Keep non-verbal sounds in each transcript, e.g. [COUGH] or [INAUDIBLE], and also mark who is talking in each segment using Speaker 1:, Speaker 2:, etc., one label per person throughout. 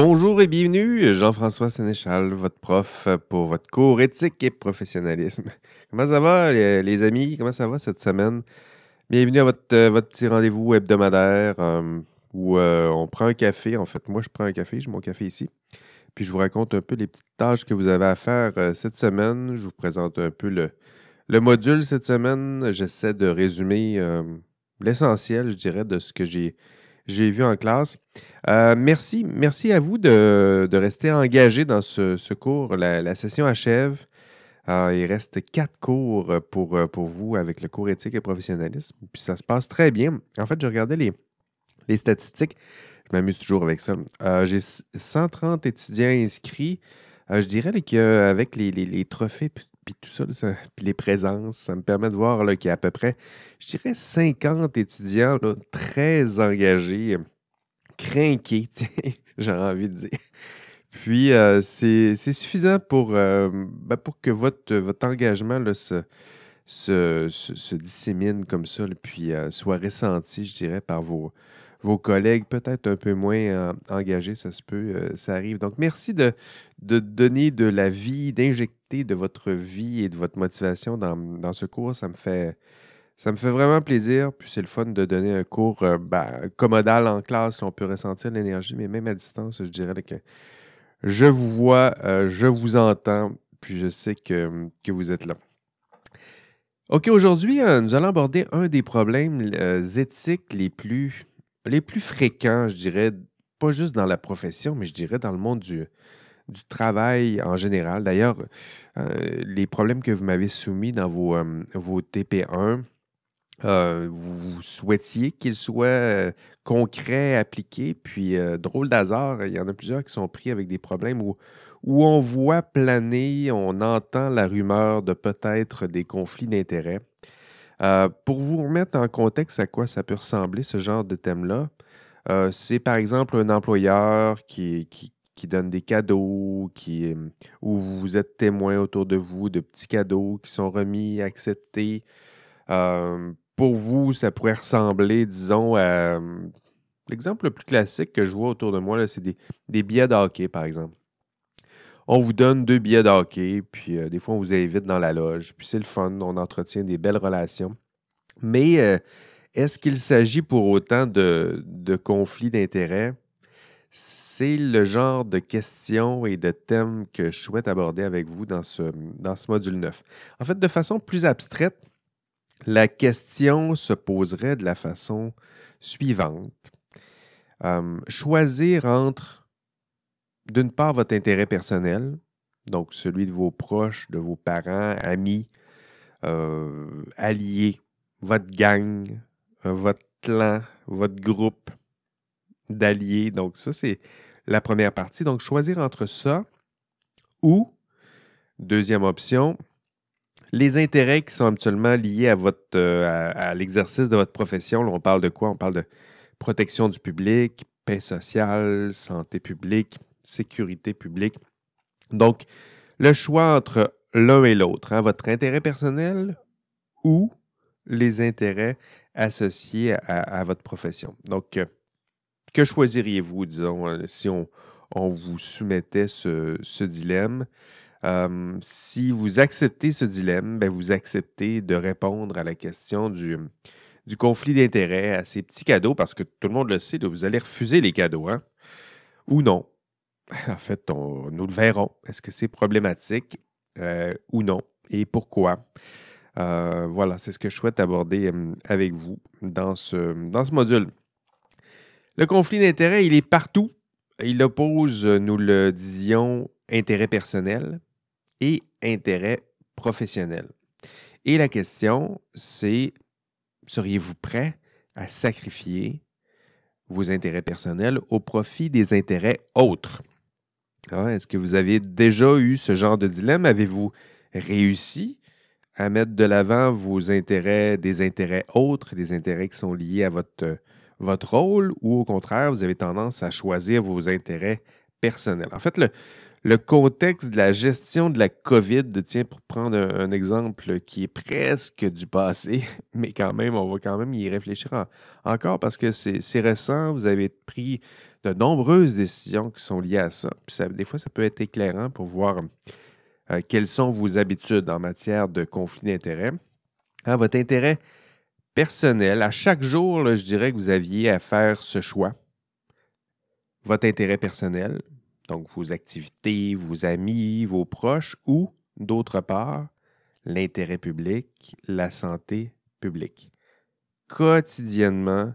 Speaker 1: Bonjour et bienvenue, Jean-François Sénéchal, votre prof pour votre cours éthique et professionnalisme. [LAUGHS] Comment ça va, les, amis? Comment ça va cette semaine? Bienvenue à votre, euh, votre petit rendez-vous hebdomadaire euh, où euh, on prend un café. En fait, moi, je prends un café, j'ai mon café ici. Puis je vous raconte un peu les petites tâches que vous avez à faire cette semaine. Je vous présente un peu le, le module cette semaine. J'essaie de résumer l'essentiel, je dirais, de ce que j'ai j'ai vu en classe. Euh, merci, merci à vous de, rester engagé dans ce, cours. La, session achève. Euh, il reste quatre cours pour, euh, pour vous avec le cours éthique et professionnalisme. Puis ça se passe très bien. En fait, je regardais les, les statistiques. Je m'amuse toujours avec ça. j'ai 130 étudiants inscrits. je dirais qu'avec les, les, les, trophées puis tout ça, puis les présences, ça me permet de voir qu'il y a à peu près, je dirais, 50 étudiants très engagés, craqués, [LAUGHS] j'ai envie de dire. Puis, euh, c'est suffisant pour, euh, ben, pour que votre, votre engagement se, se, dissémine comme ça, puis euh, soit ressenti, je dirais, par vos, vos collègues peut-être un peu moins euh, engagés, ça se peut, euh, ça arrive. Donc, merci de, donner de la vie, d'injecter de votre vie et de votre motivation dans, ce cours. Ça me fait, vraiment plaisir. Puis c'est le fun de donner un cours euh, ben, commodal en classe. on peut ressentir l'énergie, mais même à distance, je dirais que je vous vois, je vous entends, puis je sais que, que vous êtes là. OK, aujourd'hui, nous allons aborder un des problèmes éthiques les plus les plus fréquents, je dirais, pas juste dans la profession, mais je dirais dans le monde du, travail en général. D'ailleurs, euh, les problèmes que vous m'avez soumis dans vos, euh, vos TP1, euh, vous souhaitiez qu'ils soient concrets, appliqués, puis drôle d'hasard, il y en a plusieurs qui sont pris avec des problèmes où, où on voit planer, on entend la rumeur de peut-être des conflits d'intérêts. Euh, pour vous remettre en contexte à quoi ça peut ressembler, ce genre de thème-là, euh, c'est par exemple un employeur qui, qui, donne des cadeaux, qui, euh, où vous êtes témoin autour de vous de petits cadeaux qui sont remis, acceptés. pour vous, ça pourrait ressembler, disons, à l'exemple le plus classique que je vois autour de moi, c'est des, billets de hockey, par exemple on vous donne deux billets de hockey, puis euh, des fois, on vous invite dans la loge, puis c'est le fun, on entretient des belles relations. Mais euh, est-ce qu'il s'agit pour autant de, conflits d'intérêts? C'est le genre de questions et de thèmes que je souhaite aborder avec vous dans ce, module 9. En fait, de façon plus abstraite, la question se poserait de la façon suivante. Euh, choisir entre d'une part, votre intérêt personnel, donc celui de vos proches, de vos parents, amis, euh, alliés, votre gang, euh, votre clan, votre groupe d'alliés. Donc, ça, c'est la première partie. Donc, choisir entre ça ou, deuxième option, les intérêts qui sont habituellement liés à, euh, à, l'exercice de votre profession. On parle de quoi? On parle de protection du public, paix sociale, santé publique, sécurité publique. Donc, le choix entre l'un et l'autre, hein, votre intérêt personnel ou les intérêts associés à, votre profession. Donc, euh, que choisiriez-vous, disons, euh, si on, vous soumettait ce, dilemme? Euh, si vous acceptez ce dilemme, ben, vous acceptez de répondre à la question du, du conflit d'intérêts, à ces petits cadeaux, parce que tout le monde le sait, vous allez refuser les cadeaux, hein? Ou non? [LAUGHS] En fait, nous le verrons. Est-ce que c'est problématique euh, ou non et pourquoi? Euh, voilà, c'est ce que je souhaite aborder hum, avec vous dans ce, dans ce module. Le conflit d'intérêts, il est partout. Il oppose, nous le disions, intérêt personnel et intérêt professionnel. Et la question, c'est, seriez-vous prêt à sacrifier vos intérêts personnels au profit des intérêts autres? Ah, est-ce que vous avez déjà eu ce genre de dilemme? Avez-vous réussi à mettre de l'avant vos intérêts, des intérêts autres, des intérêts qui sont liés à votre, votre rôle, ou au contraire, vous avez tendance à choisir vos intérêts personnels? En fait, le, le contexte de la gestion de la COVID, tiens, pour prendre un, exemple qui est presque du passé, [LAUGHS] mais quand même, on va quand même y réfléchir encore parce que c'est récent. Vous avez pris de nombreuses décisions qui sont liées à ça. Puis des fois, ça peut être éclairant pour voir euh, quelles sont vos habitudes en matière de conflit d'intérêts. Votre intérêt personnel, à chaque jour, je dirais que vous aviez à faire ce choix. Votre intérêt personnel, donc vos activités, vos amis, vos proches, ou, d'autre part, l'intérêt public, la santé publique. Quotidiennement,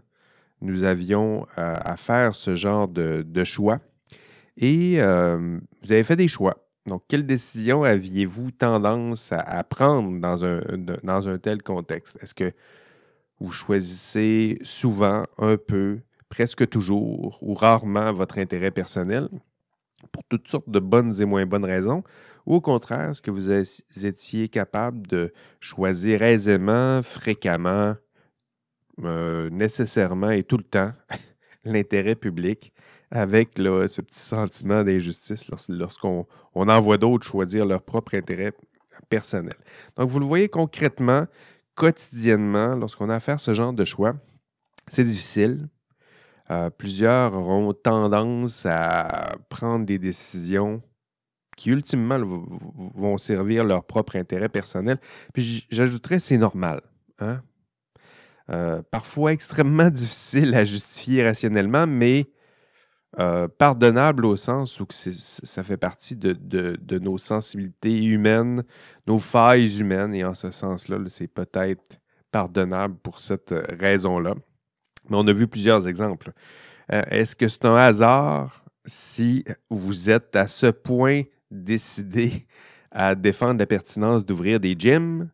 Speaker 1: nous avions euh, à faire ce genre de, choix et euh, vous avez fait des choix. Donc, quelle décision aviez-vous tendance à, prendre dans un, dans un tel contexte? Est-ce que vous choisissez souvent, un peu, presque toujours ou rarement votre intérêt personnel? Pour toutes sortes de bonnes et moins bonnes raisons? Ou au contraire, est-ce que vous étiez capable de choisir aisément, fréquemment, euh, nécessairement et tout le temps [LAUGHS] l'intérêt public avec ce petit sentiment d'injustice lorsqu'on on envoie d'autres choisir leur propre intérêt personnel? Donc, vous le voyez concrètement, quotidiennement, lorsqu'on a à faire ce genre de choix, c'est difficile. Euh, plusieurs auront tendance à prendre des décisions qui ultimement vont servir leur propre intérêt personnel. Puis j'ajouterais, c'est normal. Hein? Euh, parfois extrêmement [LAUGHS] difficile à justifier rationnellement, mais euh, pardonnable au sens où ça fait partie de, nos sensibilités humaines, nos failles humaines, et en ce sens-là, c'est peut-être pardonnable pour cette raison-là. Mais on a vu plusieurs exemples. Est-ce que c'est un hasard si vous êtes à ce point décidé à défendre la pertinence d'ouvrir des gyms,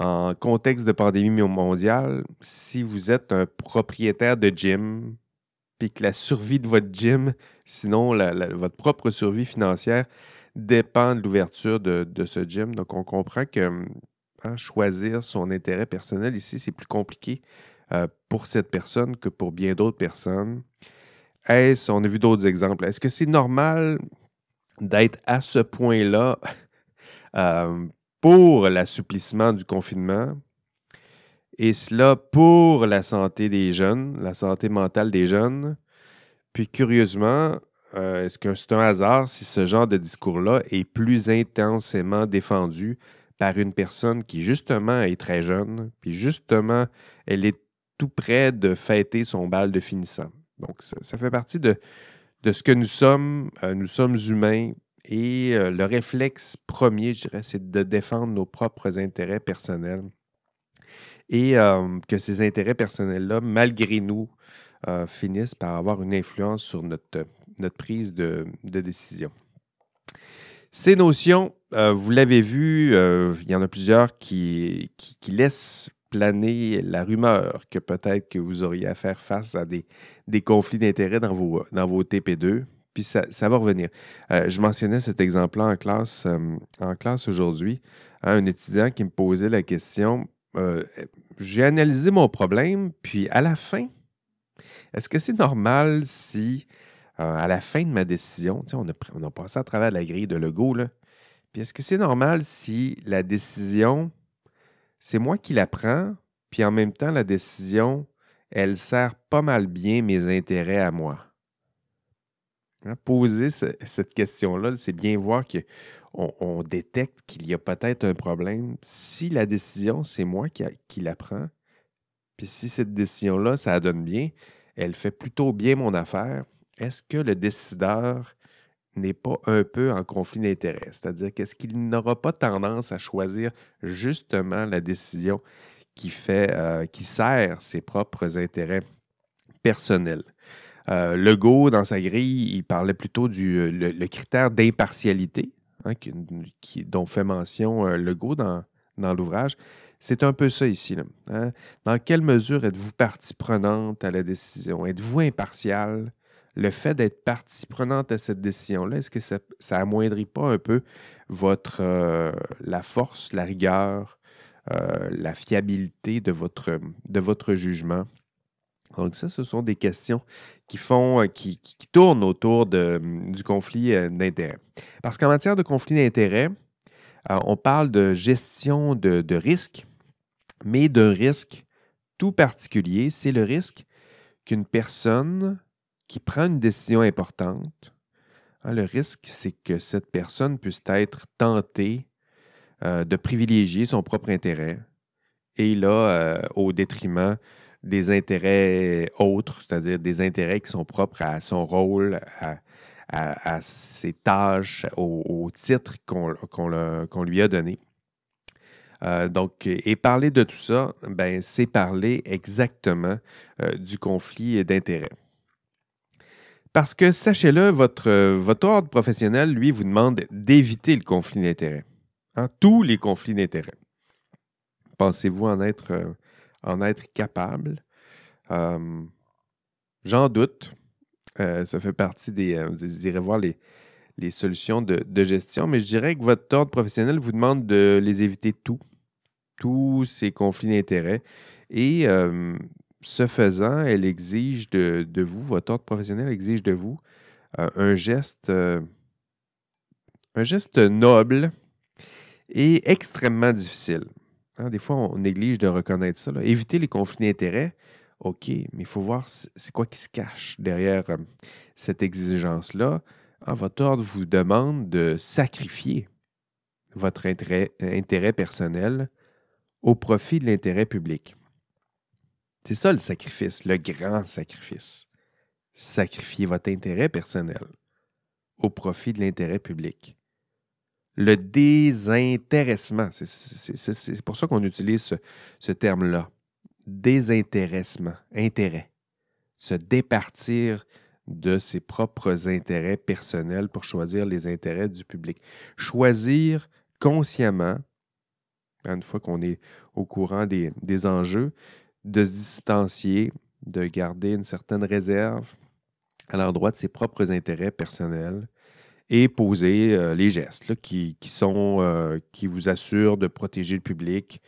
Speaker 1: en contexte de pandémie mondiale, si vous êtes un propriétaire de gym, puis que la survie de votre gym, sinon votre propre survie financière, dépend de l'ouverture de, ce gym. Donc, on comprend que hein, choisir son intérêt personnel ici, c'est plus compliqué euh, pour cette personne que pour bien d'autres personnes. Est-ce, on a vu d'autres exemples, est-ce que c'est normal d'être à ce point-là [LAUGHS] euh, pour l'assouplissement du confinement, et cela pour la santé des jeunes, la santé mentale des jeunes. Puis curieusement, euh, est-ce que c'est un hasard si ce genre de discours-là est plus intensément défendu par une personne qui justement est très jeune, puis justement, elle est près de fêter son bal de finissant. Donc, ça, fait partie de, ce que nous sommes. Euh, nous sommes humains, et euh, le réflexe premier, je dirais, c'est de défendre nos propres intérêts personnels. Et euh, que ces intérêts personnels-là, malgré nous, finissent par avoir une influence sur notre, prise de, décision. Ces notions, vous l'avez vu, il y en a plusieurs qui, laissent planer la rumeur que peut-être que vous auriez à faire face à des, des conflits d'intérêts dans vos, dans vos TP2 puis ça, va revenir. Euh, je mentionnais cet exemple-là en classe, euh, classe aujourd'hui. un étudiant qui me posait la question euh, J'ai analysé mon problème, puis à la fin, est-ce que c'est normal si, à la fin de ma décision, on a, on a passé à travers la grille de Lego, là, puis est-ce que c'est normal si la décision, c'est moi qui la prends, puis en même temps, la décision, elle sert pas mal bien mes intérêts à moi? Hein, poser cette question-là, c'est bien voir qu'on on détecte qu'il y a peut-être un problème. Si la décision, c'est moi qui, la prends, puis si cette décision-là, ça donne bien, elle fait plutôt bien mon affaire, est-ce que le décideur n'est pas un peu en conflit d'intérêts? C'est-à-dire qu'est-ce qu'il n'aura pas tendance à choisir justement la décision qui fait, euh, qui sert ses propres intérêts personnels? Euh, Legault, dans sa grille, il parlait plutôt du euh, critère d'impartialité, hein, dont fait mention Legault dans, dans l'ouvrage. C'est un peu ça ici. Hein. Dans quelle mesure êtes-vous partie prenante à la décision? Êtes-vous impartial? Le fait d'être partie prenante à cette décision-là, est-ce que ça, amoindrit pas un peu votre, la force, la rigueur, la fiabilité de votre, jugement? Donc ça, ce sont des questions qui font, euh, qui, tournent autour hum, du conflit euh, d'intérêts. Parce qu'en matière de conflit d'intérêts, euh, on parle de gestion de, de risque, mais d'un risque tout particulier, c'est le risque qu'une personne qui prend une décision importante, hein, le risque, c'est que cette personne puisse être tentée euh, de privilégier son propre intérêt et là, euh, au détriment des intérêts autres, c'est-à-dire des intérêts qui sont propres à son rôle, à, ses tâches, au, titre qu'on lui a donné. Euh, donc, et parler de tout ça, ben, c'est parler exactement du conflit d'intérêts. Parce que, sachez-le, votre, votre ordre professionnel, lui, vous demande d'éviter le conflit d'intérêts. Hein, tous les conflits d'intérêts. Pensez-vous en être, euh, en être capable? J'en doute. ça fait partie des. vous irez voir les, les solutions de, de, gestion, mais je dirais que votre ordre professionnel vous demande de les éviter tout tous ces conflits d'intérêts. Et ce faisant, elle exige de, vous, votre ordre professionnel exige de vous euh, un geste, euh, un geste noble et extrêmement difficile. Hein, des fois, on néglige de reconnaître ça. Éviter les conflits d'intérêts, OK, mais il faut voir c'est quoi qui se cache derrière cette exigence-là. Ah, votre ordre vous demande de sacrifier votre intérêt personnel au profit de l'intérêt public. C'est ça le sacrifice, le grand sacrifice. Sacrifier votre intérêt personnel au profit de l'intérêt public. Le désintéressement, c'est pour ça qu'on utilise ce, terme-là. Désintéressement, intérêt. Se départir de ses propres intérêts personnels pour choisir les intérêts du public. Choisir consciemment une fois qu'on est au courant des, enjeux, de se distancier, de garder une certaine réserve à l'endroit de ses propres intérêts personnels et poser euh, les gestes euh, qui vous assurent de protéger le public.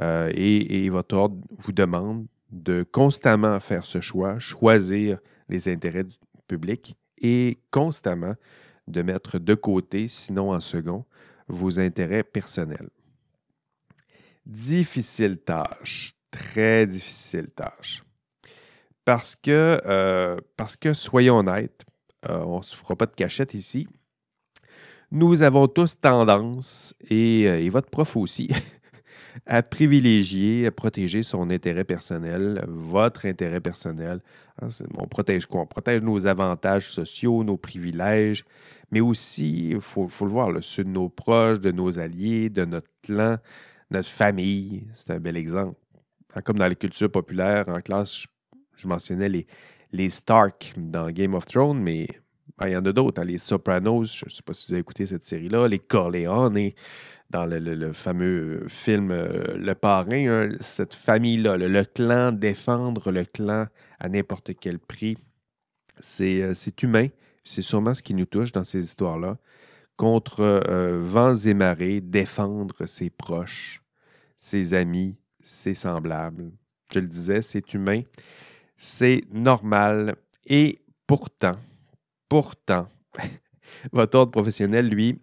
Speaker 1: Euh, et, et, votre ordre vous demande de constamment faire ce choix, choisir les intérêts du public et constamment de mettre de côté, sinon en second, vos intérêts personnels. Difficile tâche, très difficile tâche. Parce que, euh, soyons honnêtes, euh, on ne se fera pas de cachette ici. Nous avons tous tendance, et, euh, votre prof aussi, [LAUGHS] à privilégier, à protéger son intérêt personnel, votre intérêt personnel. Hein, on protège quoi? On protège nos avantages sociaux, nos privilèges, mais aussi, il faut, le voir, ceux de nos proches, de nos alliés, de notre clan, notre famille, c'est un bel exemple. Comme dans les cultures populaires, en classe, je, mentionnais les, les Stark dans Game of Thrones, mais ben, il y en a d'autres. Hein, les Sopranos, je ne sais pas si vous avez écouté cette série-là, les Corleone, dans le, fameux film euh, Le Parrain, hein, cette famille-là, le, clan, défendre le clan à n'importe quel prix, c'est euh, humain. C'est sûrement ce qui nous touche dans ces histoires-là contre euh, vents et marées, défendre ses proches, ses amis, ses semblables. Je le disais, c'est humain, c'est normal. Et pourtant, pourtant, [LAUGHS] votre ordre professionnel, lui,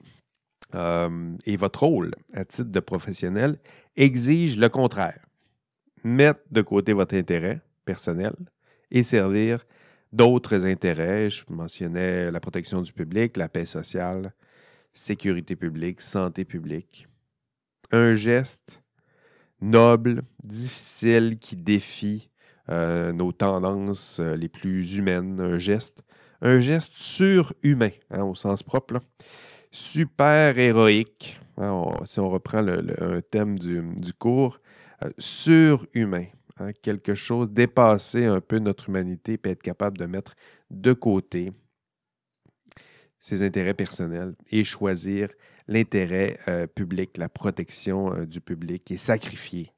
Speaker 1: euh, et votre rôle à titre de professionnel exige le contraire. Mettre de côté votre intérêt personnel et servir d'autres intérêts. Je mentionnais la protection du public, la paix sociale, sécurité publique, santé publique. Un geste noble, difficile, qui défie euh, nos tendances euh, les plus humaines. Un geste, un geste surhumain, hein, au sens propre. Super héroïque, hein, si on reprend le, un thème du, cours, euh, surhumain. Hein, quelque chose, dépasser un peu notre humanité, et être capable de mettre de côté ses intérêts personnels et choisir l'intérêt euh, public, la protection euh, du public et sacrifier,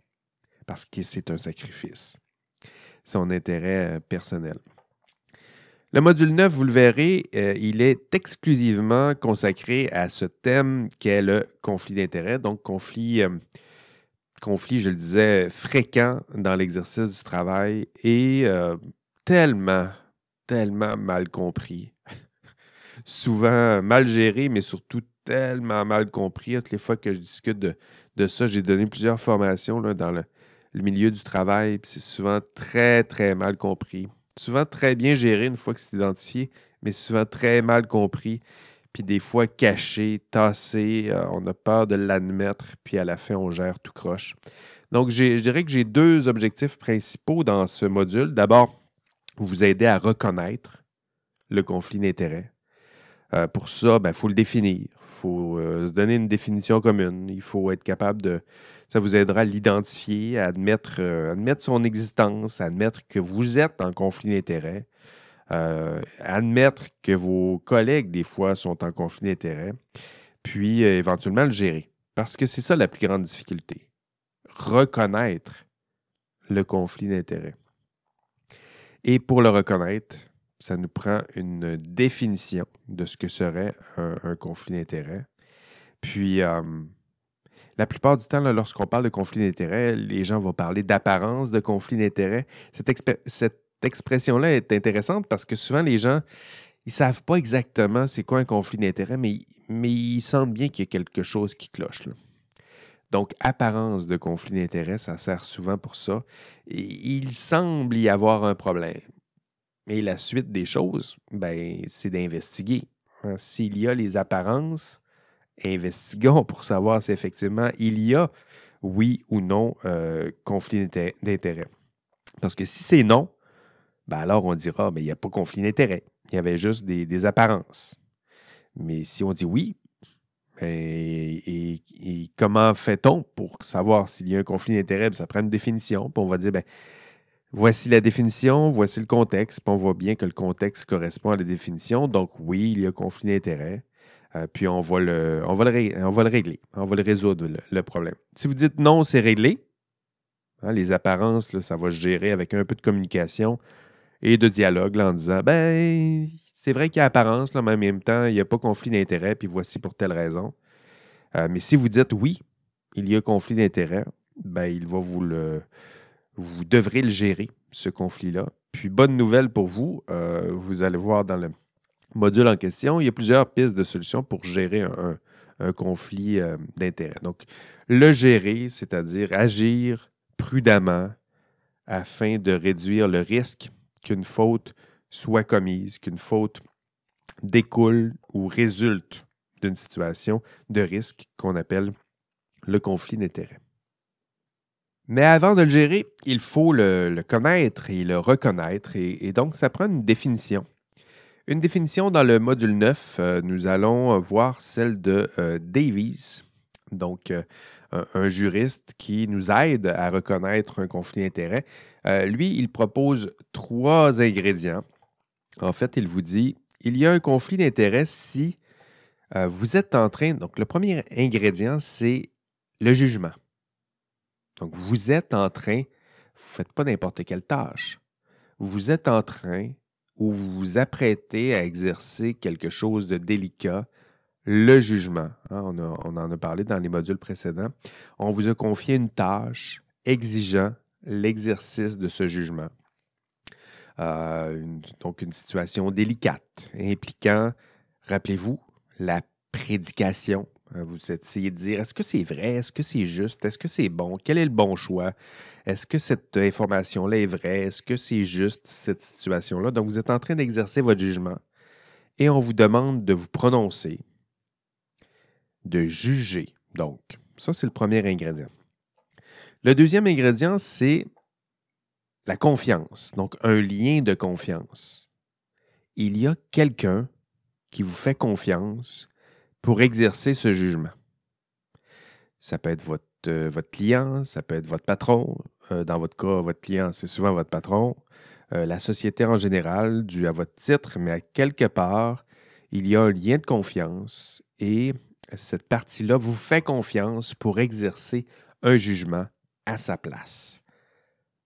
Speaker 1: parce que c'est un sacrifice, son intérêt euh, personnel. Le module 9, vous le verrez, il est exclusivement consacré à ce thème qu'est le conflit d'intérêts, donc conflit, conflit, je le disais, fréquent dans l'exercice du travail et tellement, tellement mal compris [LAUGHS] souvent mal géré, mais surtout tellement mal compris. Toutes les fois que je discute de, ça, j'ai donné plusieurs formations là, dans le, milieu du travail, c'est souvent très, très mal compris. Souvent très bien géré une fois que c'est identifié, mais souvent très mal compris, puis des fois caché, tassé. Euh, on a peur de l'admettre, puis à la fin, on gère tout croche. Donc, je dirais que j'ai deux objectifs principaux dans ce module. D'abord, vous aider à reconnaître le conflit d'intérêts. Euh, pour ça, il ben, faut le définir. Il faut euh, se donner une définition commune. Il faut être capable de. Ça vous aidera à l'identifier, à admettre, euh, admettre son existence, à admettre que vous êtes en conflit d'intérêts, admettre que vos collègues, des fois, sont en conflit d'intérêts, puis éventuellement le gérer. Parce que c'est ça la plus grande difficulté. Reconnaître le conflit d'intérêts. Et pour le reconnaître, ça nous prend une définition de ce que serait un, conflit d'intérêts. Puis, euh, la plupart du temps, lorsqu'on parle de conflit d'intérêts, les gens vont parler d'apparence de conflit d'intérêts. Cette, expression-là est intéressante parce que souvent, les gens, ils ne savent pas exactement c'est quoi un conflit d'intérêts, mais, mais ils sentent bien qu'il y a quelque chose qui cloche. Donc, apparence de conflit d'intérêts, ça sert souvent pour ça. Il semble y avoir un problème. Et la suite des choses, ben, c'est d'investiguer. Hein. S'il y a les apparences, investiguons pour savoir si effectivement il y a, oui ou non, euh, conflit d'intérêt. Parce que si c'est non, ben alors on dira, mais ben, il n'y a pas conflit d'intérêt. Il y avait juste des, apparences. Mais si on dit oui, ben, et, comment fait-on pour savoir s'il y a un conflit d'intérêt? Ça prend une définition. Puis on va dire, ben, Voici la définition, voici le contexte. on voit bien que le contexte correspond à la définition. Donc, oui, il y a conflit d'intérêt. Euh, puis, on va, le, régler. On va le résoudre, le, problème. Si vous dites non, c'est réglé, hein, les apparences, ça va se gérer avec un peu de communication et de dialogue en disant ben, c'est vrai qu'il y a apparence, mais en même temps, il n'y a pas conflit d'intérêt, puis voici pour telle raison. Euh, mais si vous dites oui, il y a conflit d'intérêt, ben, il va vous le vous devrez le gérer, ce conflit-là. Puis, bonne nouvelle pour vous, euh, vous allez voir dans le module en question, il y a plusieurs pistes de solutions pour gérer un, conflit euh, d'intérêt. Donc, le gérer, c'est-à-dire agir prudemment afin de réduire le risque qu'une faute soit commise, qu'une faute découle ou résulte d'une situation de risque qu'on appelle le conflit d'intérêt. Mais avant de le gérer, il faut le, connaître et le reconnaître. Et, donc, ça prend une définition. Une définition dans le module 9, euh, nous allons voir celle de euh, Davies, donc euh, un, juriste qui nous aide à reconnaître un conflit d'intérêts. lui, il propose trois ingrédients. En fait, il vous dit, il y a un conflit d'intérêts si vous êtes en train... Donc, le premier ingrédient, c'est le jugement. Donc, vous êtes en train, vous ne faites pas n'importe quelle tâche. Vous êtes en train ou vous vous apprêtez à exercer quelque chose de délicat, le jugement. Hein, on, en a parlé dans les modules précédents. On vous a confié une tâche exigeant l'exercice de ce jugement. Euh, donc, une situation délicate, impliquant, rappelez-vous, la prédication, vous essayez de dire est-ce que c'est vrai, est-ce que c'est juste, est-ce que c'est bon, quel est le bon choix, est-ce que cette information-là est vraie, est-ce que c'est juste cette situation-là? Donc, vous êtes en train d'exercer votre jugement et on vous demande de vous prononcer, de juger. Donc, ça, c'est le premier ingrédient. Le deuxième ingrédient, c'est la confiance, donc un lien de confiance. Il y a quelqu'un qui vous fait confiance pour exercer ce jugement. Ça peut être votre, euh, votre client, ça peut être votre patron. Euh, dans votre cas, votre client, c'est souvent votre patron. Euh, la société en général, dû à votre titre, mais à quelque part, il y a un lien de confiance et cette partie-là vous fait confiance pour exercer un jugement à sa place.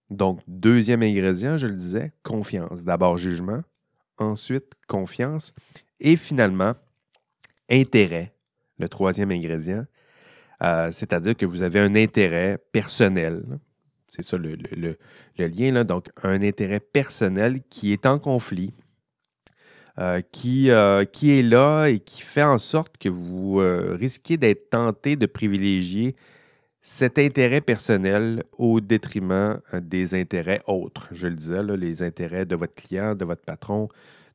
Speaker 1: Donc, deuxième ingrédient, je le disais, confiance. D'abord jugement, ensuite confiance et finalement intérêt, le troisième ingrédient. Euh, c'est-à-dire que vous avez un intérêt personnel. C'est ça le, lien, là. donc un intérêt personnel qui est en conflit, euh, qui, euh, qui est là et qui fait en sorte que vous risquez d'être tenté de privilégier cet intérêt personnel au détriment des intérêts autres. Je le disais, les intérêts de votre client, de votre patron,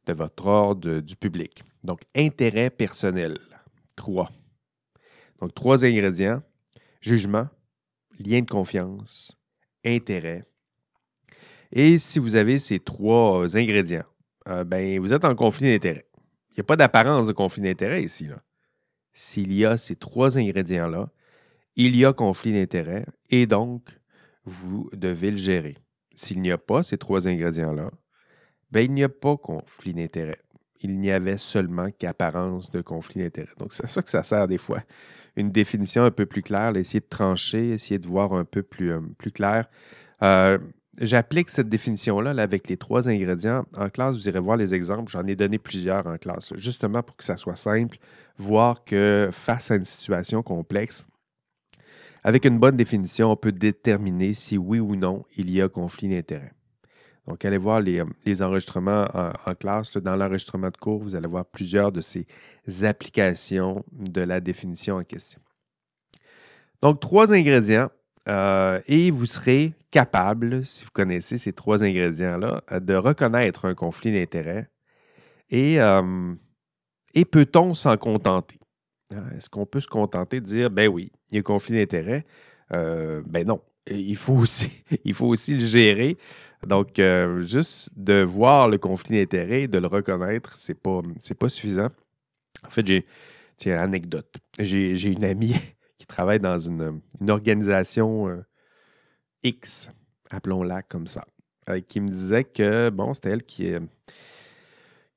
Speaker 1: de votre ordre, du public. Donc, intérêt personnel. Trois. Donc, trois ingrédients. Jugement, lien de confiance, intérêt. Et si vous avez ces trois ingrédients, euh, ben, vous êtes en conflit d'intérêt. Il n'y a pas d'apparence de conflit d'intérêt ici. S'il y a ces trois ingrédients-là, il y a conflit d'intérêt et donc vous devez le gérer. S'il n'y a pas ces trois ingrédients-là, ben, il n'y a pas conflit d'intérêt. Il n'y avait seulement qu'apparence de conflit d'intérêt. Donc, c'est ça que ça sert des fois. Une définition un peu plus claire, essayer de trancher, essayer de voir un peu plus, euh, clair. Euh, j'applique cette définition-là avec les trois ingrédients. En classe, vous irez voir les exemples. J'en ai donné plusieurs en classe, justement pour que ça soit simple, voir que face à une situation complexe, avec une bonne définition, on peut déterminer si oui ou non il y a conflit d'intérêt. Donc, allez voir les, enregistrements en, classe. Dans l'enregistrement de cours, vous allez voir plusieurs de ces applications de la définition en question. Donc, trois ingrédients euh, et vous serez capable, si vous connaissez ces trois ingrédients-là, de reconnaître un conflit d'intérêt. Et, euh, peut-on s'en contenter? Hein, est-ce qu'on peut se contenter de dire, ben oui, il y a un conflit d'intérêt? Euh, ben non. Il faut, aussi, [LAUGHS] il faut aussi le gérer. Donc, euh, juste de voir le conflit d'intérêt, de le reconnaître, c'est pas, pas suffisant. En fait, j'ai, tiens, anecdote. J'ai, une amie [LAUGHS] qui travaille dans une, organisation euh, X, appelons-la comme ça, qui me disait que, bon, c'était elle qui,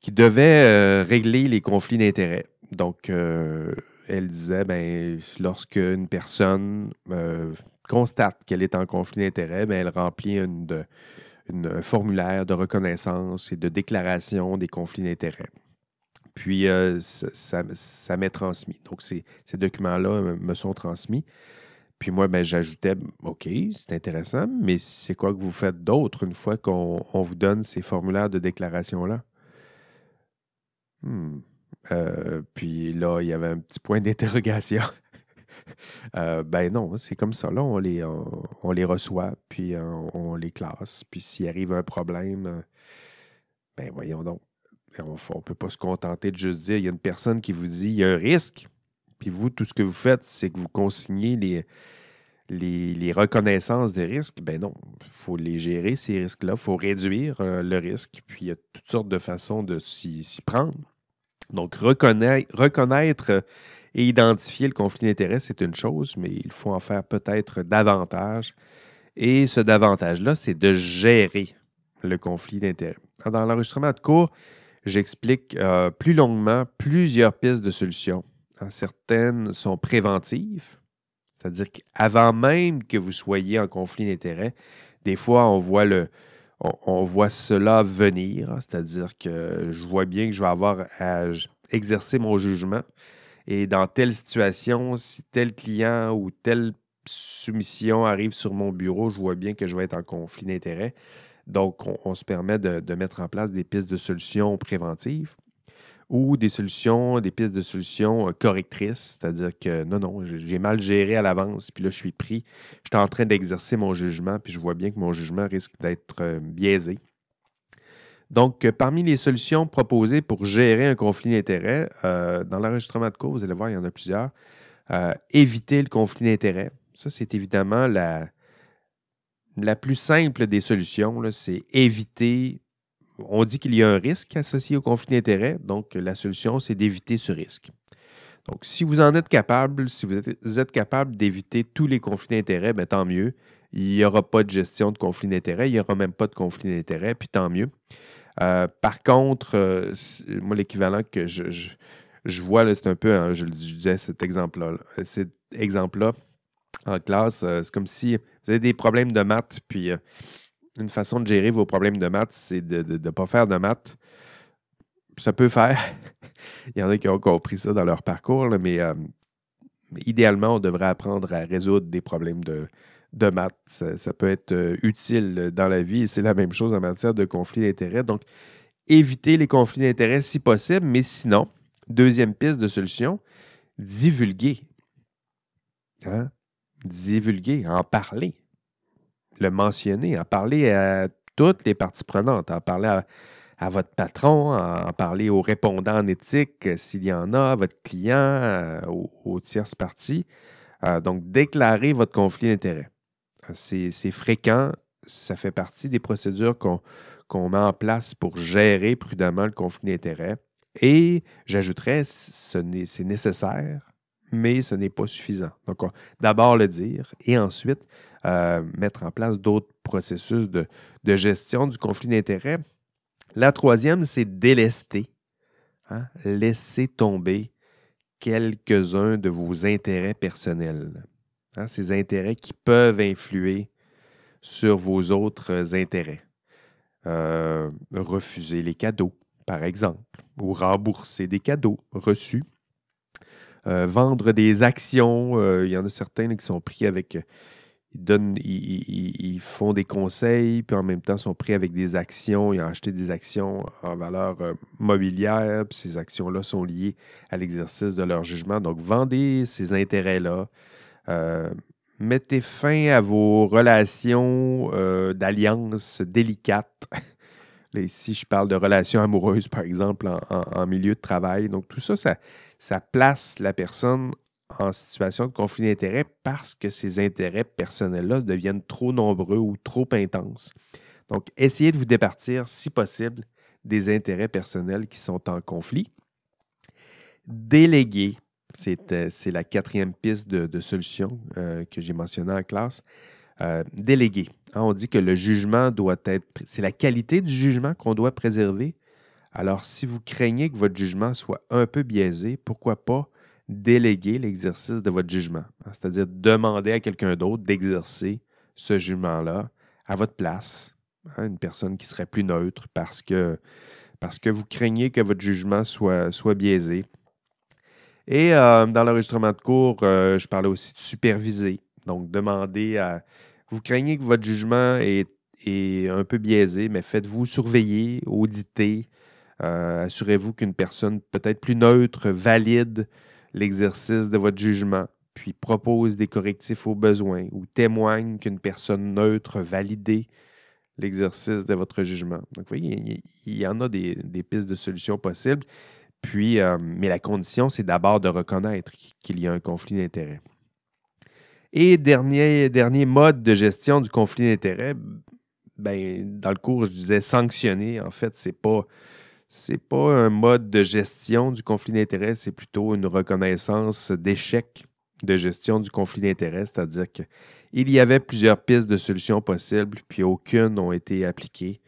Speaker 1: qui devait régler les conflits d'intérêt. Donc, euh, elle disait, ben, lorsque une personne euh, constate qu'elle est en conflit d'intérêt, ben, elle remplit un formulaire de reconnaissance et de déclaration des conflits d'intérêt. Puis, euh, ça, m'est transmis. Donc, ces, documents-là me sont transmis. Puis moi, ben, j'ajoutais, OK, c'est intéressant, mais c'est quoi que vous faites d'autre une fois qu'on vous donne ces formulaires de déclaration-là? Hmm. Euh, puis là, il y avait un petit point [LAUGHS] d'interrogation. [LAUGHS] Euh, ben non, c'est comme ça. Là, on les, on, les reçoit, puis on, les classe. Puis s'il arrive un problème, ben voyons donc. On ne peut pas se contenter de juste dire, il y a une personne qui vous dit, il y a un risque. Puis vous, tout ce que vous faites, c'est que vous consignez les, les, reconnaissances de risques. Ben non, il faut les gérer, ces risques-là. Il faut réduire euh, le risque. Puis il y a toutes sortes de façons de s'y prendre. Donc, reconnaître, et identifier le conflit d'intérêts, c'est une chose, mais il faut en faire peut-être davantage. Et ce davantage-là, c'est de gérer le conflit d'intérêts. Dans l'enregistrement de cours, j'explique euh, plus longuement plusieurs pistes de solutions. Certaines sont préventives, c'est-à-dire qu'avant même que vous soyez en conflit d'intérêts, des fois, on voit le, on, voit cela venir, c'est-à-dire que je vois bien que je vais avoir à exercer mon jugement. Et dans telle situation, si tel client ou telle soumission arrive sur mon bureau, je vois bien que je vais être en conflit d'intérêts. Donc, on, se permet de, mettre en place des pistes de solutions préventives ou des solutions, des pistes de solutions euh, correctrices, c'est-à-dire que non, non, j'ai mal géré à l'avance, puis là, je suis pris, je suis en train d'exercer mon jugement, puis je vois bien que mon jugement risque d'être euh, biaisé. Donc, euh, parmi les solutions proposées pour gérer un conflit d'intérêts, dans l'enregistrement de cours, vous allez voir, il y en a plusieurs. éviter le conflit d'intérêts. Ça, c'est évidemment la, la plus simple des solutions. C'est éviter on dit qu'il y a un risque associé au conflit d'intérêts, donc la solution, c'est d'éviter ce risque. Donc, si vous en êtes capable, si vous êtes, capable d'éviter tous les conflits d'intérêts, bien, tant mieux. Il n'y aura pas de gestion de conflit d'intérêts, il n'y aura même pas de conflit d'intérêts, puis tant mieux. Euh, par contre, euh, moi, l'équivalent que je, vois, c'est un peu, hein, je, disais cet exemple-là, cet exemple-là en classe, euh, c'est comme si vous avez des problèmes de maths, puis une façon de gérer vos problèmes de maths, c'est de ne pas faire de maths. Ça peut faire. [LAUGHS] Il y en a qui ont compris ça dans leur parcours, mais idéalement, on devrait apprendre à résoudre des problèmes de, de maths. Ça, peut être euh, utile dans la vie c'est la même chose en matière de conflits d'intérêts. Donc, éviter les conflits d'intérêts si possible, mais sinon, deuxième piste de solution, divulguer. Hein? divulguer, en parler, le mentionner, en parler à toutes les parties prenantes, en parler à, votre patron, en parler aux répondants en éthique, euh, s'il y en a, à votre client, euh, aux, tierces parties. Donc, déclarer votre conflit d'intérêts. C'est fréquent, ça fait partie des procédures qu'on met en place pour gérer prudemment le conflit d'intérêts. Et j'ajouterais, c'est nécessaire, mais ce n'est pas suffisant. Donc, d'abord le dire et ensuite euh, mettre en place d'autres processus de, gestion du conflit d'intérêts. La troisième, c'est délester. Hein? Laisser tomber quelques-uns de vos intérêts personnels. Hein? Ces intérêts qui peuvent influer sur vos autres intérêts. Euh, refuser les cadeaux, par exemple, ou rembourser des cadeaux reçus. Euh, vendre des actions. Euh, il y en a certains qui sont pris avec. Ils, donnent, ils, font des conseils, puis en même temps sont pris avec des actions. Ils ont acheté des actions en valeur mobilière, puis ces actions-là sont liées à l'exercice de leur jugement. Donc, vendez ces intérêts-là mettez fin à vos relations euh, d'alliance délicates. [LAUGHS] ici, je parle de relations amoureuses, par exemple, en, milieu de travail. Donc, tout ça, ça, ça, place la personne en situation de conflit d'intérêts parce que ces intérêts personnels-là deviennent trop nombreux ou trop intenses. Donc, essayez de vous départir, si possible, des intérêts personnels qui sont en conflit. Déléguer euh, c'est la quatrième piste de, solution euh, que j'ai mentionnée en classe. Euh, déléguer. Hein, on dit que le jugement doit être. C'est la qualité du jugement qu'on doit préserver. Alors, si vous craignez que votre jugement soit un peu biaisé, pourquoi pas déléguer l'exercice de votre jugement? Hein, c'est-à-dire demander à quelqu'un d'autre d'exercer ce jugement-là à votre place. Hein, une personne qui serait plus neutre parce que, vous craignez que votre jugement soit biaisé. Et euh, dans l'enregistrement de cours, euh, je parlais aussi de superviser. Donc, demander à. Vous craignez que votre jugement est, un peu biaisé, mais faites-vous surveiller, auditer. Euh, assurez-vous qu'une personne peut-être plus neutre valide l'exercice de votre jugement, puis propose des correctifs aux besoins ou témoigne qu'une personne neutre validé l'exercice de votre jugement. Donc, vous voyez, il y, en a des pistes de solutions possibles. Puis, euh, mais la condition, c'est d'abord de reconnaître qu'il y a un conflit d'intérêts. Et dernier, dernier mode de gestion du conflit d'intérêts, ben, dans le cours, je disais sanctionner. En fait, ce n'est pas, pas un mode de gestion du conflit d'intérêts, c'est plutôt une reconnaissance d'échec de gestion du conflit d'intérêts, c'est-à-dire qu'il y avait plusieurs pistes de solutions possibles, puis aucune n'ont été appliquées.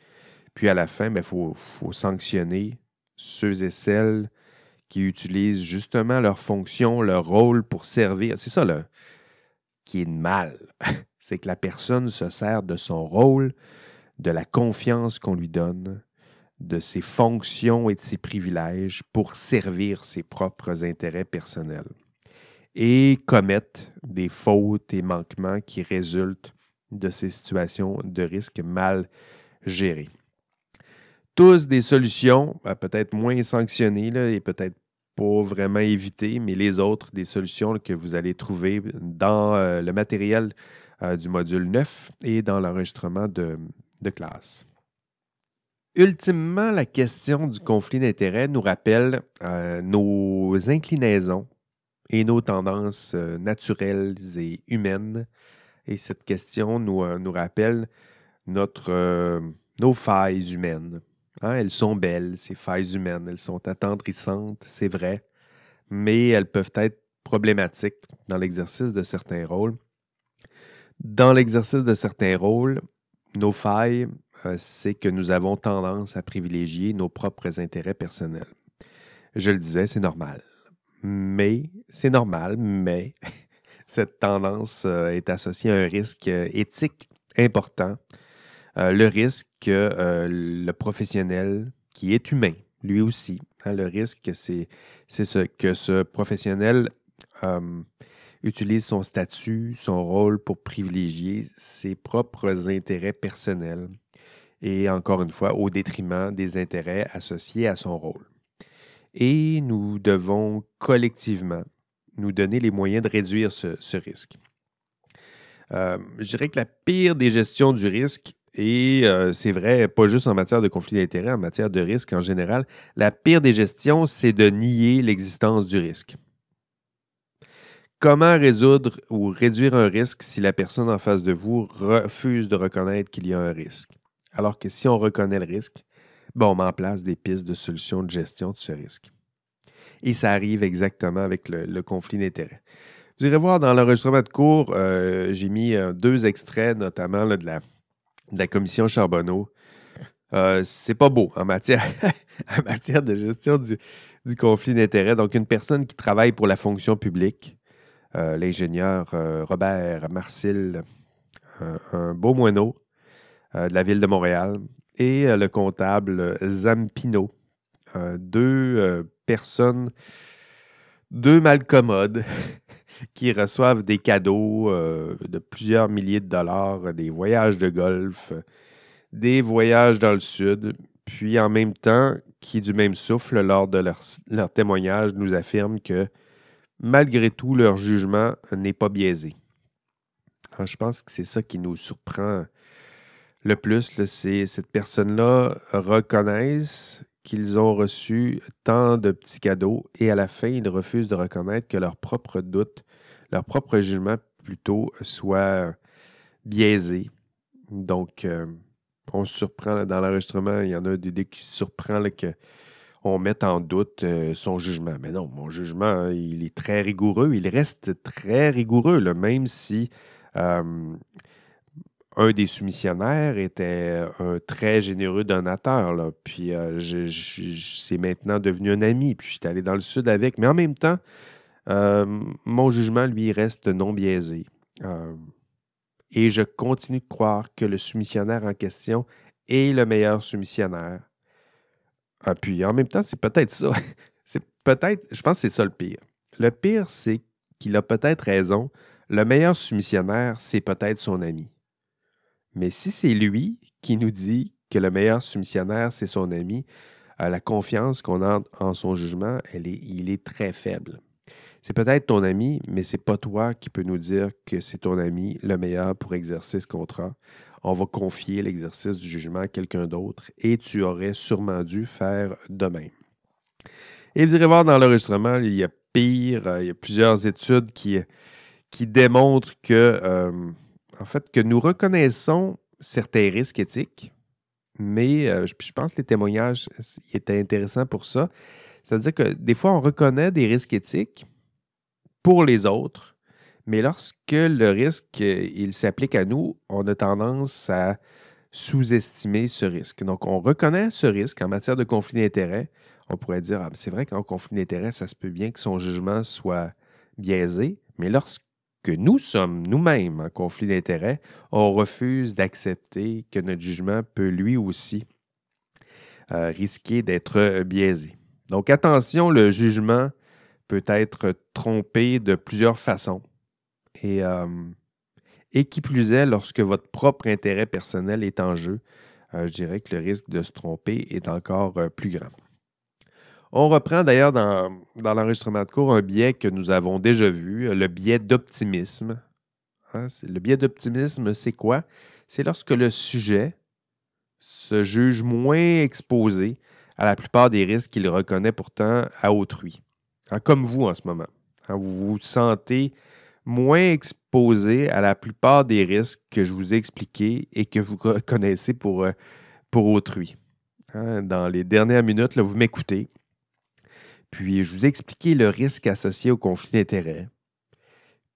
Speaker 1: Puis à la fin, il ben, faut, faut sanctionner ceux et celles qui utilisent justement leur fonction, leur rôle pour servir. C'est ça, là, qui est mal. [LAUGHS] C'est que la personne se sert de son rôle, de la confiance qu'on lui donne, de ses fonctions et de ses privilèges pour servir ses propres intérêts personnels et commettent des fautes et manquements qui résultent de ces situations de risque mal gérées tous des solutions, euh, peut-être moins sanctionnées et peut-être pas vraiment évitées, mais les autres, des solutions que vous allez trouver dans euh, le matériel euh, du module 9 et dans l'enregistrement de, classe. Ultimement, la question du conflit d'intérêts nous rappelle nos inclinaisons et nos tendances naturelles et humaines. Et cette question nous, nous rappelle notre, nos failles humaines. Hein, elles sont belles, ces failles humaines, elles sont attendrissantes, c'est vrai, mais elles peuvent être problématiques dans l'exercice de certains rôles. Dans l'exercice de certains rôles, nos failles, euh, c'est que nous avons tendance à privilégier nos propres intérêts personnels. Je le disais, c'est normal. Mais, c'est normal, mais [LAUGHS] cette tendance euh, est associée à un risque euh, éthique important euh, le risque que euh, le professionnel, qui est humain, lui aussi, hein, le risque, c'est ce, que ce professionnel euh, utilise son statut, son rôle pour privilégier ses propres intérêts personnels et encore une fois au détriment des intérêts associés à son rôle. Et nous devons collectivement nous donner les moyens de réduire ce risque. Je dirais que la pire des gestions du risque, et euh, c'est vrai, pas juste en matière de conflit d'intérêts, en matière de risque en général, la pire des gestions, c'est de nier l'existence du risque. Comment résoudre ou réduire un risque si la personne en face de vous refuse de reconnaître qu'il y a un risque? Alors que si on reconnaît le risque, ben, on met en place des pistes de solutions de gestion de ce risque. Et ça arrive exactement avec le, conflit d'intérêts. Vous irez voir dans l'enregistrement de cours, euh, j'ai mis euh, deux extraits, notamment de, la, de, la, commission Charbonneau. Euh, c'est pas beau en matière, [LAUGHS] de gestion du, conflit d'intérêts. Donc, une personne qui travaille pour la fonction publique, euh, l'ingénieur Robert Marcil, un beau moineau de la ville de Montréal, et le comptable Zampino, deux personnes, deux malcommodes [LAUGHS] qui reçoivent des cadeaux euh, de plusieurs milliers de dollars, des voyages de golf, des voyages dans le sud, puis en même temps, qui du même souffle, lors de leur, leur témoignage, nous affirment que malgré tout, leur jugement n'est pas biaisé. je pense que c'est ça qui nous surprend le plus, c'est cette personne-là reconnaissent qu'ils ont reçu tant de petits cadeaux et à la fin, ils refusent de reconnaître que leur propre doute, leur propre jugement plutôt soit biaisé. Donc, euh, on se surprend dans l'enregistrement, il y en a des, qui se surprend que on mette en doute euh, son jugement. Mais non, mon jugement, il est très rigoureux. Il reste très rigoureux, même si euh, un des soumissionnaires était un très généreux donateur. Puis euh, c'est maintenant devenu un ami. Puis je suis allé dans le sud avec. Mais en même temps, euh, mon jugement, lui, reste non biaisé. Euh, et je continue de croire que le soumissionnaire en question est le meilleur soumissionnaire. Ah, puis en même temps, c'est peut-être ça. [LAUGHS] peut-être, je pense que c'est ça le pire. Le pire, c'est qu'il a peut-être raison. Le meilleur soumissionnaire, c'est peut-être son ami. Mais si c'est lui qui nous dit que le meilleur soumissionnaire, c'est son ami, euh, la confiance qu'on a en son jugement, il est très faible. C'est peut-être ton ami, mais c'est pas toi qui peux nous dire que c'est ton ami le meilleur pour exercer ce contrat. On va confier l'exercice du jugement à quelqu'un d'autre et tu aurais sûrement dû faire de même. Et vous irez voir dans l'enregistrement, il y a pire, euh, il y a plusieurs études qui, démontrent que euh, en fait, que nous reconnaissons certains risques éthiques, mais euh, je pense que les témoignages étaient intéressants pour ça. C'est-à-dire que des fois, on reconnaît des risques éthiques pour les autres, mais lorsque le risque il s'applique à nous, on a tendance à sous-estimer ce risque. Donc, on reconnaît ce risque en matière de conflit d'intérêts. On pourrait dire, ah, c'est vrai qu'en conflit d'intérêts, ça se peut bien que son jugement soit biaisé, mais lorsque que nous sommes nous-mêmes en conflit d'intérêts, on refuse d'accepter que notre jugement peut lui aussi euh, risquer d'être euh, biaisé. Donc attention, le jugement peut être trompé de plusieurs façons. Et, euh, et qui plus est, lorsque votre propre intérêt personnel est en jeu, je dirais que le risque de se tromper est encore plus grand. On reprend d'ailleurs dans, l'enregistrement de cours un biais que nous avons déjà vu, le biais d'optimisme. Hein, le biais d'optimisme, c'est quoi? C'est lorsque le sujet se juge moins exposé à la plupart des risques qu'il reconnaît pourtant à autrui. Hein, comme vous en ce moment. Hein, vous vous sentez moins exposé à la plupart des risques que je vous ai expliqués et que vous reconnaissez pour, euh, autrui. Dans les dernières minutes, vous m'écoutez. Puis, je vous ai expliqué le risque associé au conflit d'intérêts.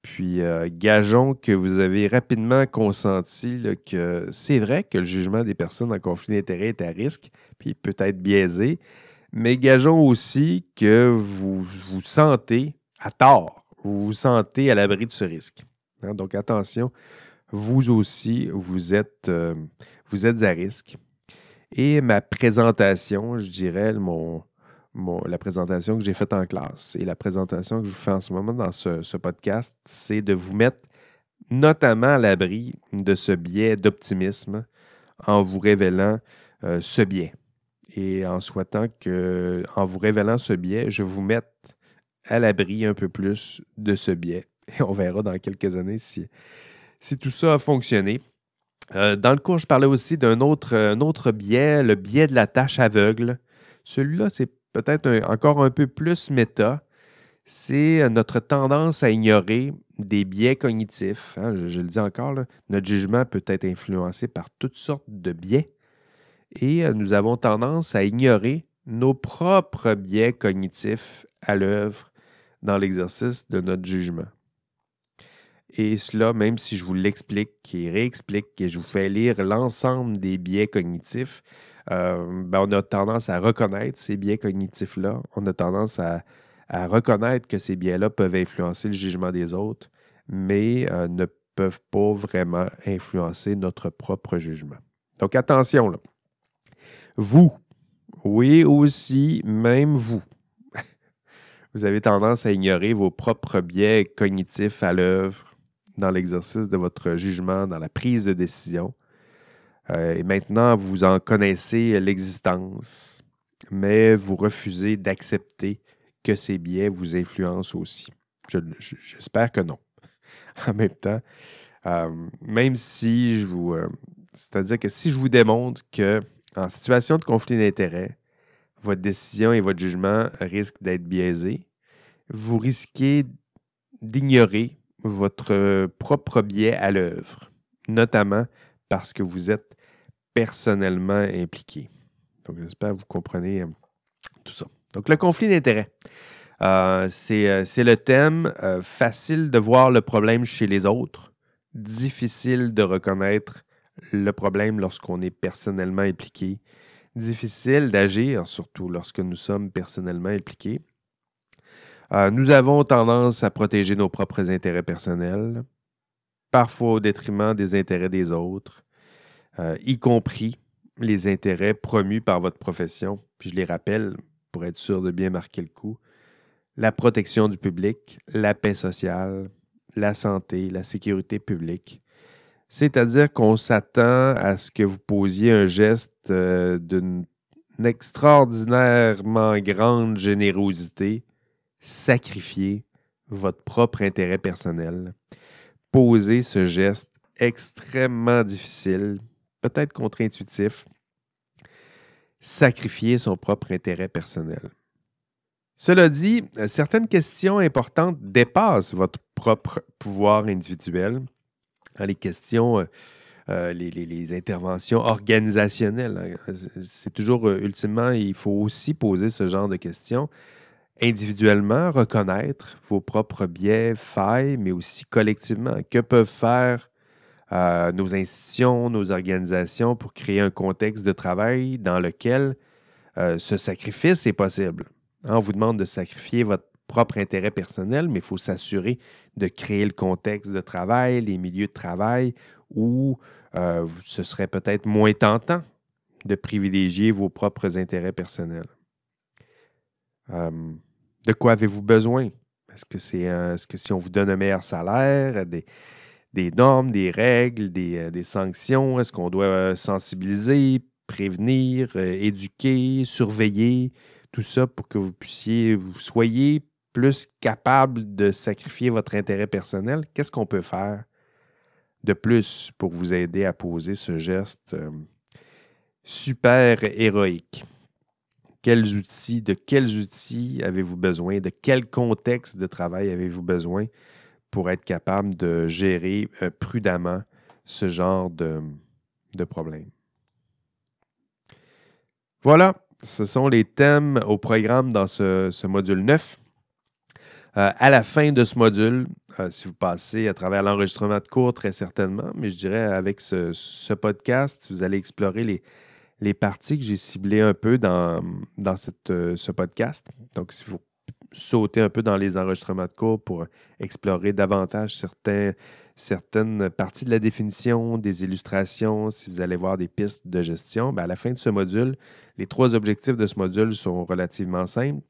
Speaker 1: Puis, euh, gageons que vous avez rapidement consenti que c'est vrai que le jugement des personnes en conflit d'intérêts est à risque, puis peut être biaisé, mais gageons aussi que vous vous sentez à tort, vous vous sentez à l'abri de ce risque. Hein, donc, attention, vous aussi, vous êtes, euh, vous êtes à risque. Et ma présentation, je dirais, mon, la présentation que j'ai faite en classe et la présentation que je vous fais en ce moment dans ce, podcast, c'est de vous mettre notamment à l'abri de ce biais d'optimisme en vous révélant euh, ce biais. Et en souhaitant que, en vous révélant ce biais, je vous mette à l'abri un peu plus de ce biais. Et on verra dans quelques années si, si tout ça a fonctionné. Euh, dans le cours, je parlais aussi d'un autre, autre biais, le biais de la tâche aveugle. Celui-là, c'est peut-être encore un peu plus méta. C'est notre tendance à ignorer des biais cognitifs. Hein. je, le dis encore, notre jugement peut être influencé par toutes sortes de biais et euh, nous avons tendance à ignorer nos propres biais cognitifs à l'œuvre dans l'exercice de notre jugement. Et cela, même si je vous l'explique et réexplique et je vous fais lire l'ensemble des biais cognitifs, euh, ben, on a tendance à reconnaître ces biais cognitifs-là. On a tendance à, reconnaître que ces biais-là peuvent influencer le jugement des autres, mais euh, ne peuvent pas vraiment influencer notre propre jugement. Donc attention. Vous, oui aussi, même vous, [LAUGHS] vous avez tendance à ignorer vos propres biais cognitifs à l'œuvre dans l'exercice de votre jugement, dans la prise de décision. Euh, et maintenant, vous en connaissez l'existence, mais vous refusez d'accepter que ces biais vous influencent aussi. J'espère que non. [LAUGHS] en même temps, euh, même si je vous... Euh, c'est-à-dire que si je vous démontre que en situation de conflit d'intérêts, votre décision et votre jugement risquent d'être biaisés, vous risquez d'ignorer votre propre biais à l'œuvre, notamment parce que vous êtes personnellement impliqué. Donc, j'espère que vous comprenez euh, tout ça. Donc, le conflit d'intérêts. Euh, euh, c'est le thème facile de voir le problème chez les autres, difficile de reconnaître le problème lorsqu'on est personnellement impliqué, difficile d'agir, surtout lorsque nous sommes personnellement impliqués. Euh, nous avons tendance à protéger nos propres intérêts personnels, parfois au détriment des intérêts des autres, euh, y compris les intérêts promus par votre profession. Puis je les rappelle pour être sûr de bien marquer le coup. La protection du public, la paix sociale, la santé, la sécurité publique. C'est-à-dire qu'on s'attend à ce que vous posiez un geste euh, d'une extraordinairement grande générosité sacrifier votre propre intérêt personnel, poser ce geste extrêmement difficile, peut-être contre-intuitif, sacrifier son propre intérêt personnel. Cela dit, certaines questions importantes dépassent votre propre pouvoir individuel. Les questions, euh, euh, les, interventions organisationnelles, hein, c'est toujours, euh, ultimement, il faut aussi poser ce genre de questions individuellement reconnaître vos propres biais, failles, mais aussi collectivement. Que peuvent faire euh, nos institutions, nos organisations pour créer un contexte de travail dans lequel euh, ce sacrifice est possible? Hein, on vous demande de sacrifier votre propre intérêt personnel, mais il faut s'assurer de créer le contexte de travail, les milieux de travail où euh, ce serait peut-être moins tentant de privilégier vos propres intérêts personnels. De quoi avez-vous besoin? Est-ce que c'est ce que si on vous donne un meilleur salaire, des, des normes, des règles, des, euh, sanctions? Est-ce qu'on doit euh, sensibiliser, prévenir, euh, éduquer, surveiller, tout ça pour que vous puissiez, vous soyez plus capable de sacrifier votre intérêt personnel? Qu'est-ce qu'on peut faire de plus pour vous aider à poser ce geste super héroïque? Quels outils, de quels outils avez-vous besoin, de quel contexte de travail avez-vous besoin pour être capable de gérer euh, prudemment ce genre de, problème? Voilà, ce sont les thèmes au programme dans ce, module 9. Euh, à la fin de ce module, euh, si vous passez à travers l'enregistrement de cours, très certainement, mais je dirais avec ce, ce podcast, vous allez explorer les, les parties que j'ai ciblées un peu dans, euh, ce podcast. Donc, si vous sautez un peu dans les enregistrements de cours pour explorer davantage certaines parties de la définition, des illustrations, si vous allez voir des pistes de gestion, bien à la fin de ce module, les trois objectifs de ce module sont relativement simples.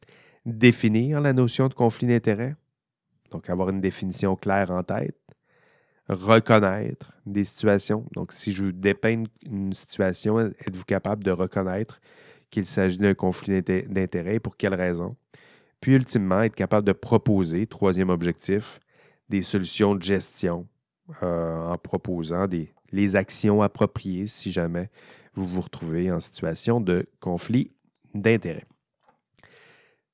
Speaker 1: Définir la notion de conflit d'intérêt, donc avoir une définition claire en tête reconnaître des situations. Donc, si je vous dépeins une situation, êtes-vous capable de reconnaître qu'il s'agit d'un conflit d'intérêt et pour quelle raison? Puis, ultimement, être capable de proposer, troisième objectif, des solutions de gestion en proposant des, les actions appropriées si jamais vous vous retrouvez en situation de conflit d'intérêts.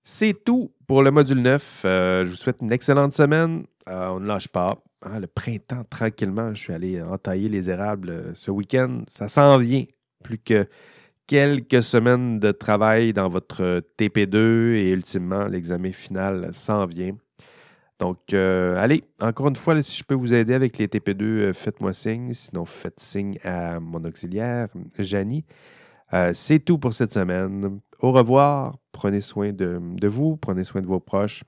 Speaker 1: C'est tout pour le module 9. je vous souhaite une excellente semaine. on ne lâche pas. Hein, le printemps, tranquillement, je suis allé entailler les érables ce week-end. Ça s'en vient. Plus que quelques semaines de travail dans votre TP2 et ultimement, l'examen final s'en vient. Donc, euh, allez, encore une fois, si je peux vous aider avec les TP2, euh, faites-moi signe. Sinon, faites signe à mon auxiliaire, Janie. Euh, c'est tout pour cette semaine. Au revoir. Prenez soin de vous. Prenez soin de vos proches.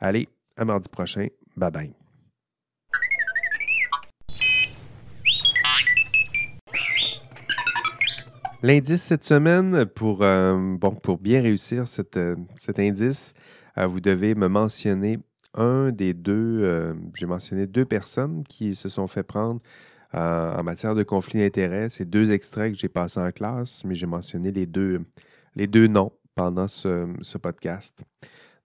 Speaker 1: Allez, à mardi prochain. Bye bye. L'indice cette semaine, pour, bon, pour bien réussir cet indice, vous devez me mentionner un des deux, euh, j'ai mentionné deux personnes qui se sont fait prendre euh, en matière de conflit d'intérêts. C'est deux extraits que j'ai passés en classe, mais j'ai mentionné les deux, noms pendant ce, podcast.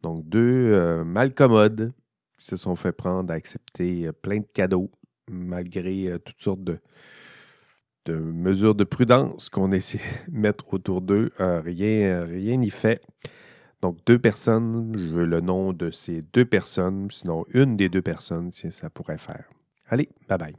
Speaker 1: Donc, deux euh, malcommodes qui se sont fait prendre à accepter plein de cadeaux malgré toutes sortes de, de mesures de prudence qu'on essaie de [LAUGHS] mettre autour d'eux. rien n'y fait. Donc, deux personnes, je veux le nom de ces deux personnes, sinon une des deux personnes, si ça pourrait faire. Allez, bye bye.